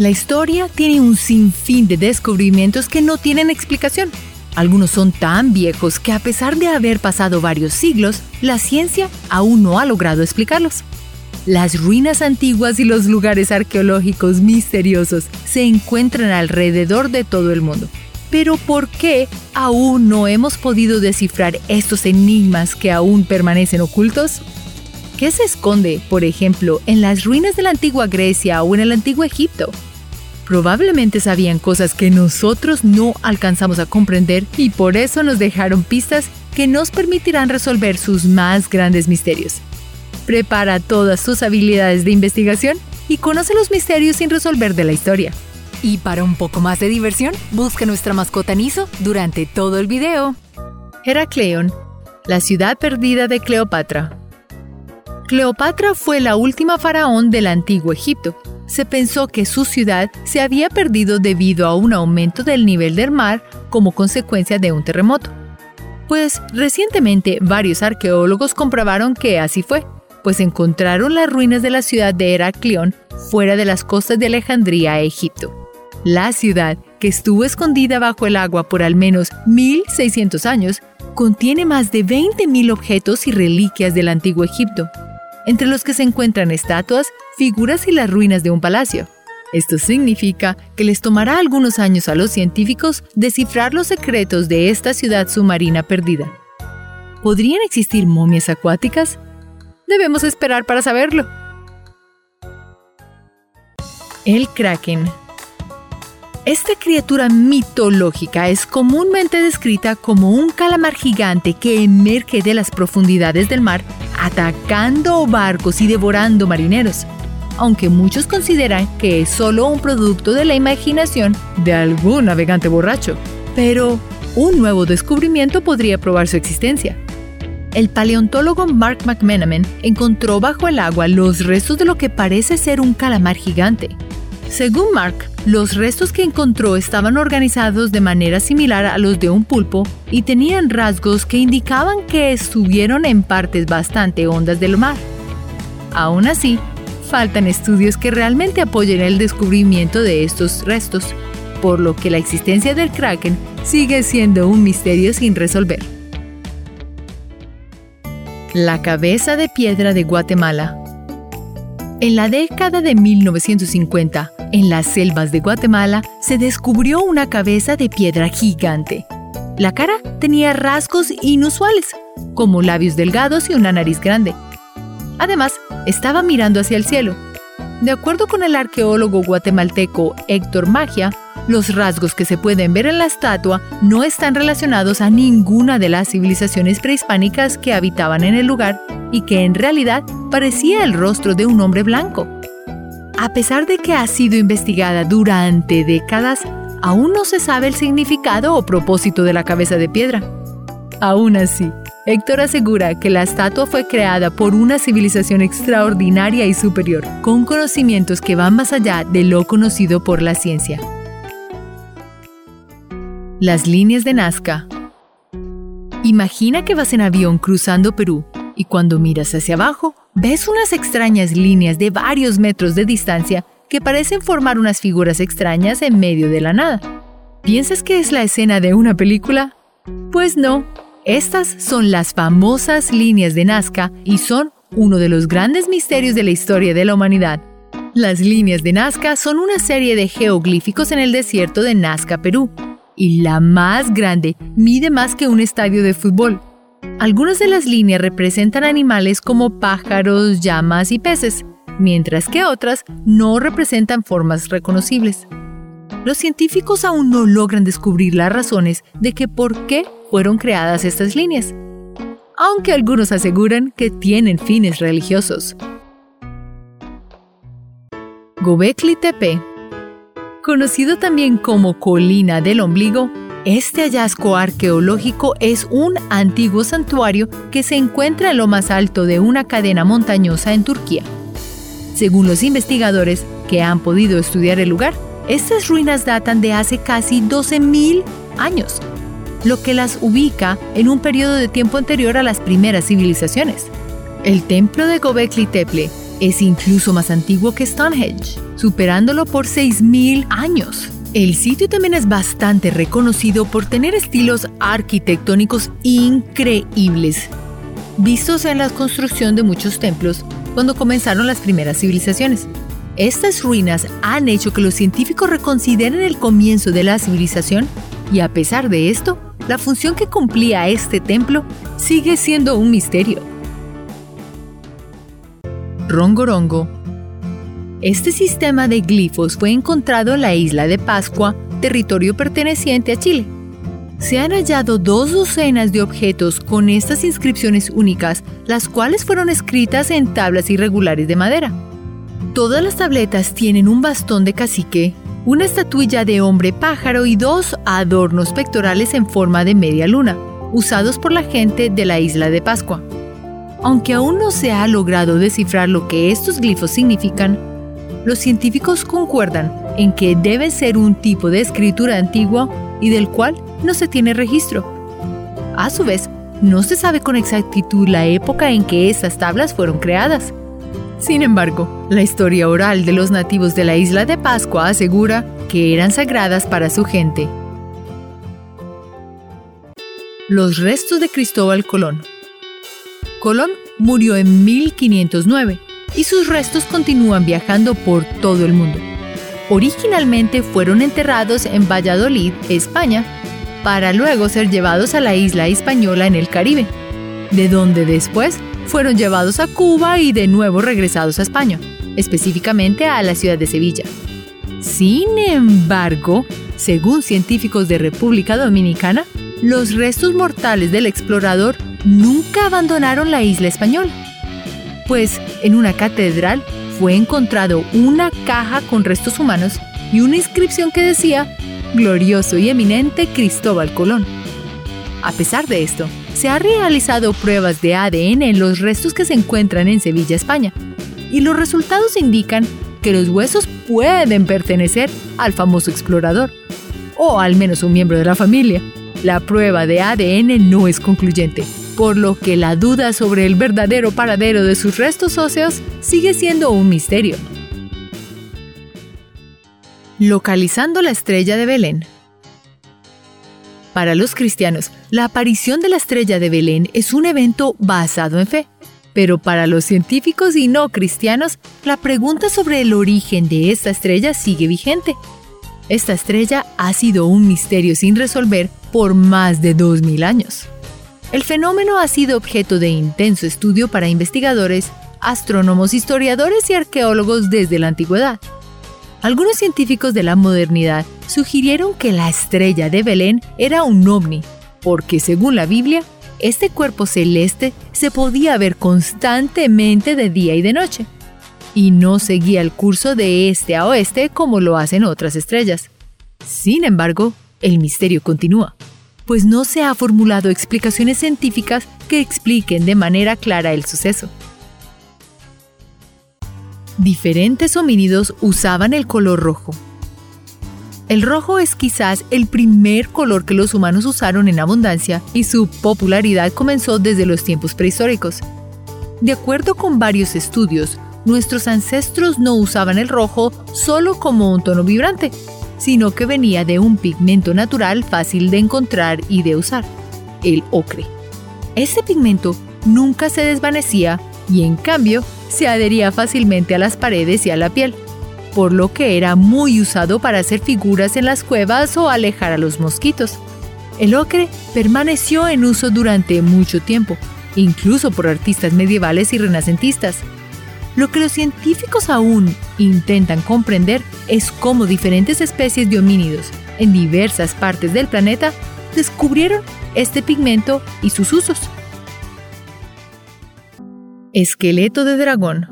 La historia tiene un sinfín de descubrimientos que no tienen explicación. Algunos son tan viejos que a pesar de haber pasado varios siglos, la ciencia aún no ha logrado explicarlos. Las ruinas antiguas y los lugares arqueológicos misteriosos se encuentran alrededor de todo el mundo. Pero ¿por qué aún no hemos podido descifrar estos enigmas que aún permanecen ocultos? ¿Qué se esconde, por ejemplo, en las ruinas de la antigua Grecia o en el antiguo Egipto? Probablemente sabían cosas que nosotros no alcanzamos a comprender y por eso nos dejaron pistas que nos permitirán resolver sus más grandes misterios. Prepara todas tus habilidades de investigación y conoce los misterios sin resolver de la historia. Y para un poco más de diversión, busca nuestra mascota Niso durante todo el video. Heracleón, la ciudad perdida de Cleopatra. Cleopatra fue la última faraón del antiguo Egipto. Se pensó que su ciudad se había perdido debido a un aumento del nivel del mar como consecuencia de un terremoto. Pues recientemente varios arqueólogos comprobaron que así fue, pues encontraron las ruinas de la ciudad de Heracleón fuera de las costas de Alejandría, Egipto. La ciudad, que estuvo escondida bajo el agua por al menos 1600 años, contiene más de 20.000 objetos y reliquias del antiguo Egipto, entre los que se encuentran estatuas, figuras y las ruinas de un palacio. Esto significa que les tomará algunos años a los científicos descifrar los secretos de esta ciudad submarina perdida. ¿Podrían existir momias acuáticas? Debemos esperar para saberlo. El kraken esta criatura mitológica es comúnmente descrita como un calamar gigante que emerge de las profundidades del mar atacando barcos y devorando marineros, aunque muchos consideran que es solo un producto de la imaginación de algún navegante borracho. Pero un nuevo descubrimiento podría probar su existencia. El paleontólogo Mark McMenamin encontró bajo el agua los restos de lo que parece ser un calamar gigante, según Mark, los restos que encontró estaban organizados de manera similar a los de un pulpo y tenían rasgos que indicaban que estuvieron en partes bastante hondas del mar. Aún así, faltan estudios que realmente apoyen el descubrimiento de estos restos, por lo que la existencia del kraken sigue siendo un misterio sin resolver. La cabeza de piedra de Guatemala en la década de 1950, en las selvas de Guatemala, se descubrió una cabeza de piedra gigante. La cara tenía rasgos inusuales, como labios delgados y una nariz grande. Además, estaba mirando hacia el cielo. De acuerdo con el arqueólogo guatemalteco Héctor Magia, los rasgos que se pueden ver en la estatua no están relacionados a ninguna de las civilizaciones prehispánicas que habitaban en el lugar y que en realidad parecía el rostro de un hombre blanco. A pesar de que ha sido investigada durante décadas, aún no se sabe el significado o propósito de la cabeza de piedra. Aún así, Héctor asegura que la estatua fue creada por una civilización extraordinaria y superior, con conocimientos que van más allá de lo conocido por la ciencia. Las líneas de Nazca. Imagina que vas en avión cruzando Perú y cuando miras hacia abajo ves unas extrañas líneas de varios metros de distancia que parecen formar unas figuras extrañas en medio de la nada. ¿Piensas que es la escena de una película? Pues no, estas son las famosas líneas de Nazca y son uno de los grandes misterios de la historia de la humanidad. Las líneas de Nazca son una serie de geoglíficos en el desierto de Nazca, Perú, y la más grande mide más que un estadio de fútbol. Algunas de las líneas representan animales como pájaros, llamas y peces, mientras que otras no representan formas reconocibles. Los científicos aún no logran descubrir las razones de que por qué fueron creadas estas líneas, aunque algunos aseguran que tienen fines religiosos. Gobekli Tepe Conocido también como Colina del Ombligo, este hallazgo arqueológico es un antiguo santuario que se encuentra en lo más alto de una cadena montañosa en Turquía. Según los investigadores que han podido estudiar el lugar, estas ruinas datan de hace casi 12.000 años, lo que las ubica en un periodo de tiempo anterior a las primeras civilizaciones. El templo de Gobekli Tepe es incluso más antiguo que Stonehenge, superándolo por 6.000 años. El sitio también es bastante reconocido por tener estilos arquitectónicos increíbles, vistos en la construcción de muchos templos cuando comenzaron las primeras civilizaciones. Estas ruinas han hecho que los científicos reconsideren el comienzo de la civilización y a pesar de esto, la función que cumplía este templo sigue siendo un misterio. Rongorongo Este sistema de glifos fue encontrado en la isla de Pascua, territorio perteneciente a Chile. Se han hallado dos docenas de objetos con estas inscripciones únicas, las cuales fueron escritas en tablas irregulares de madera. Todas las tabletas tienen un bastón de cacique, una estatuilla de hombre pájaro y dos adornos pectorales en forma de media luna, usados por la gente de la isla de Pascua. Aunque aún no se ha logrado descifrar lo que estos glifos significan, los científicos concuerdan en que deben ser un tipo de escritura antigua y del cual no se tiene registro. A su vez, no se sabe con exactitud la época en que estas tablas fueron creadas. Sin embargo, la historia oral de los nativos de la isla de Pascua asegura que eran sagradas para su gente. Los restos de Cristóbal Colón Colón murió en 1509 y sus restos continúan viajando por todo el mundo. Originalmente fueron enterrados en Valladolid, España, para luego ser llevados a la isla española en el Caribe, de donde después fueron llevados a Cuba y de nuevo regresados a España, específicamente a la ciudad de Sevilla. Sin embargo, según científicos de República Dominicana, los restos mortales del explorador nunca abandonaron la isla española, pues en una catedral fue encontrado una caja con restos humanos y una inscripción que decía Glorioso y eminente Cristóbal Colón. A pesar de esto, se han realizado pruebas de ADN en los restos que se encuentran en Sevilla, España, y los resultados indican que los huesos pueden pertenecer al famoso explorador, o al menos un miembro de la familia. La prueba de ADN no es concluyente, por lo que la duda sobre el verdadero paradero de sus restos óseos sigue siendo un misterio. Localizando la estrella de Belén. Para los cristianos, la aparición de la estrella de Belén es un evento basado en fe. Pero para los científicos y no cristianos, la pregunta sobre el origen de esta estrella sigue vigente. Esta estrella ha sido un misterio sin resolver por más de 2.000 años. El fenómeno ha sido objeto de intenso estudio para investigadores, astrónomos, historiadores y arqueólogos desde la antigüedad. Algunos científicos de la modernidad sugirieron que la estrella de Belén era un ovni, porque según la Biblia, este cuerpo celeste se podía ver constantemente de día y de noche, y no seguía el curso de este a oeste como lo hacen otras estrellas. Sin embargo, el misterio continúa pues no se ha formulado explicaciones científicas que expliquen de manera clara el suceso. Diferentes homínidos usaban el color rojo. El rojo es quizás el primer color que los humanos usaron en abundancia y su popularidad comenzó desde los tiempos prehistóricos. De acuerdo con varios estudios, nuestros ancestros no usaban el rojo solo como un tono vibrante, sino que venía de un pigmento natural fácil de encontrar y de usar, el ocre. Ese pigmento nunca se desvanecía y en cambio se adhería fácilmente a las paredes y a la piel, por lo que era muy usado para hacer figuras en las cuevas o alejar a los mosquitos. El ocre permaneció en uso durante mucho tiempo, incluso por artistas medievales y renacentistas, lo que los científicos aún intentan comprender es cómo diferentes especies de homínidos en diversas partes del planeta descubrieron este pigmento y sus usos. Esqueleto de dragón.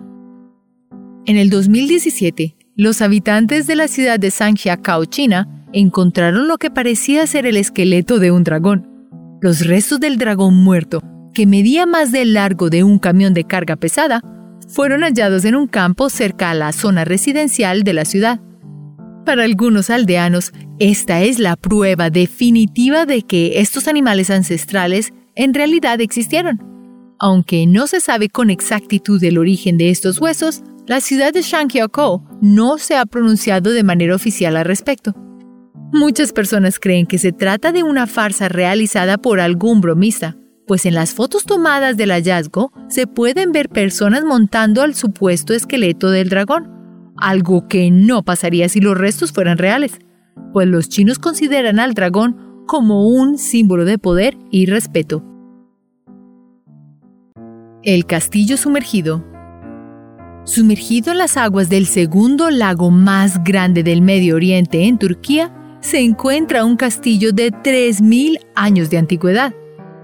En el 2017, los habitantes de la ciudad de Zhangjiakou, China, encontraron lo que parecía ser el esqueleto de un dragón. Los restos del dragón muerto, que medía más de largo de un camión de carga pesada, fueron hallados en un campo cerca a la zona residencial de la ciudad. Para algunos aldeanos, esta es la prueba definitiva de que estos animales ancestrales en realidad existieron. Aunque no se sabe con exactitud el origen de estos huesos, la ciudad de Shangqiao no se ha pronunciado de manera oficial al respecto. Muchas personas creen que se trata de una farsa realizada por algún bromista, pues en las fotos tomadas del hallazgo se pueden ver personas montando al supuesto esqueleto del dragón, algo que no pasaría si los restos fueran reales, pues los chinos consideran al dragón como un símbolo de poder y respeto. El castillo sumergido Sumergido en las aguas del segundo lago más grande del Medio Oriente en Turquía, se encuentra un castillo de 3.000 años de antigüedad.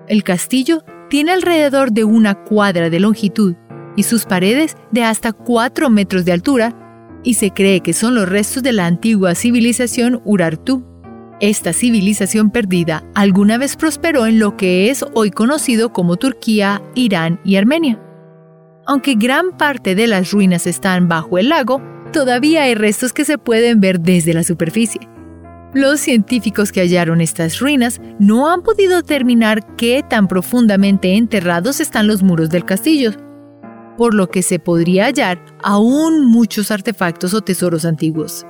El castillo tiene alrededor de una cuadra de longitud y sus paredes de hasta 4 metros de altura y se cree que son los restos de la antigua civilización Urartu. Esta civilización perdida alguna vez prosperó en lo que es hoy conocido como Turquía, Irán y Armenia. Aunque gran parte de las ruinas están bajo el lago, todavía hay restos que se pueden ver desde la superficie. Los científicos que hallaron estas ruinas no han podido determinar qué tan profundamente enterrados están los muros del castillo, por lo que se podría hallar aún muchos artefactos o tesoros antiguos.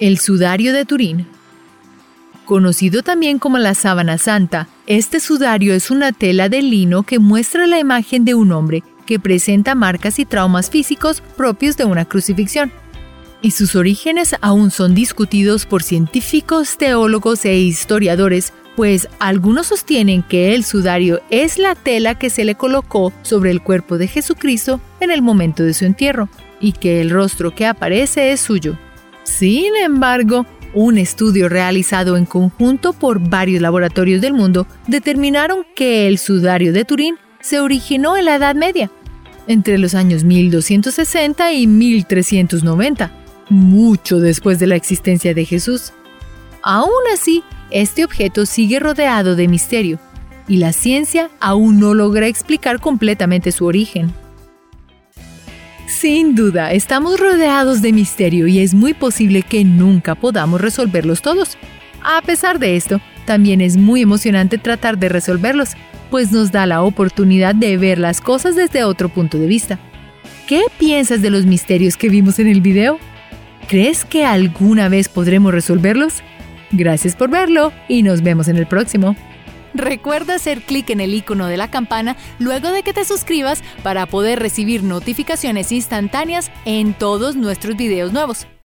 El sudario de Turín Conocido también como la sábana santa, este sudario es una tela de lino que muestra la imagen de un hombre que presenta marcas y traumas físicos propios de una crucifixión. Y sus orígenes aún son discutidos por científicos, teólogos e historiadores pues algunos sostienen que el sudario es la tela que se le colocó sobre el cuerpo de Jesucristo en el momento de su entierro, y que el rostro que aparece es suyo. Sin embargo, un estudio realizado en conjunto por varios laboratorios del mundo determinaron que el sudario de Turín se originó en la Edad Media, entre los años 1260 y 1390, mucho después de la existencia de Jesús. Aún así, este objeto sigue rodeado de misterio y la ciencia aún no logra explicar completamente su origen. Sin duda, estamos rodeados de misterio y es muy posible que nunca podamos resolverlos todos. A pesar de esto, también es muy emocionante tratar de resolverlos, pues nos da la oportunidad de ver las cosas desde otro punto de vista. ¿Qué piensas de los misterios que vimos en el video? ¿Crees que alguna vez podremos resolverlos? Gracias por verlo y nos vemos en el próximo. Recuerda hacer clic en el icono de la campana luego de que te suscribas para poder recibir notificaciones instantáneas en todos nuestros videos nuevos.